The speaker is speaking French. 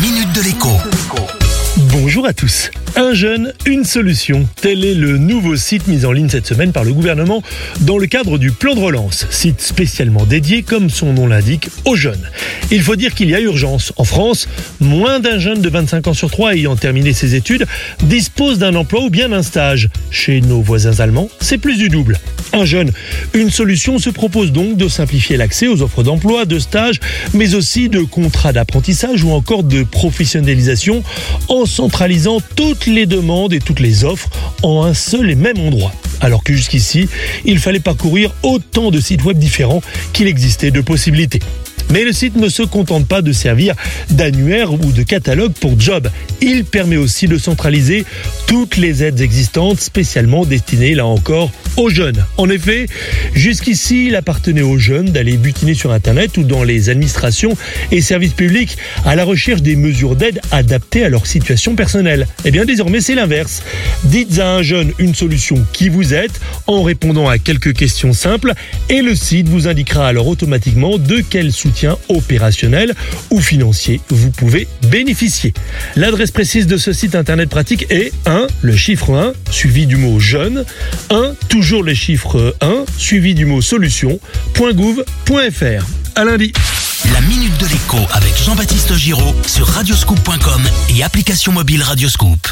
minute de l'écho. Bonjour à tous. Un jeune, une solution. Tel est le nouveau site mis en ligne cette semaine par le gouvernement dans le cadre du plan de relance. Site spécialement dédié, comme son nom l'indique, aux jeunes. Il faut dire qu'il y a urgence. En France, moins d'un jeune de 25 ans sur trois ayant terminé ses études dispose d'un emploi ou bien d'un stage. Chez nos voisins allemands, c'est plus du double. Un jeune, une solution se propose donc de simplifier l'accès aux offres d'emploi, de stage, mais aussi de contrats d'apprentissage ou encore de professionnalisation centralisant toutes les demandes et toutes les offres en un seul et même endroit. Alors que jusqu'ici, il fallait parcourir autant de sites web différents qu'il existait de possibilités. Mais le site ne se contente pas de servir d'annuaire ou de catalogue pour job. Il permet aussi de centraliser toutes les aides existantes spécialement destinées là encore aux jeunes. En effet, jusqu'ici, il appartenait aux jeunes d'aller butiner sur Internet ou dans les administrations et services publics à la recherche des mesures d'aide adaptées à leur situation personnelle. Eh bien, désormais, c'est l'inverse. Dites à un jeune une solution qui vous êtes en répondant à quelques questions simples et le site vous indiquera alors automatiquement de quel soutien opérationnel ou financier vous pouvez bénéficier. L'adresse précise de ce site internet pratique est 1, le chiffre 1, suivi du mot jeune, 1, toujours le chiffre 1, suivi du mot solution.gouv.fr. À lundi. La minute de l'écho avec Jean-Baptiste Giraud sur radioscoop.com et application mobile Radioscoop.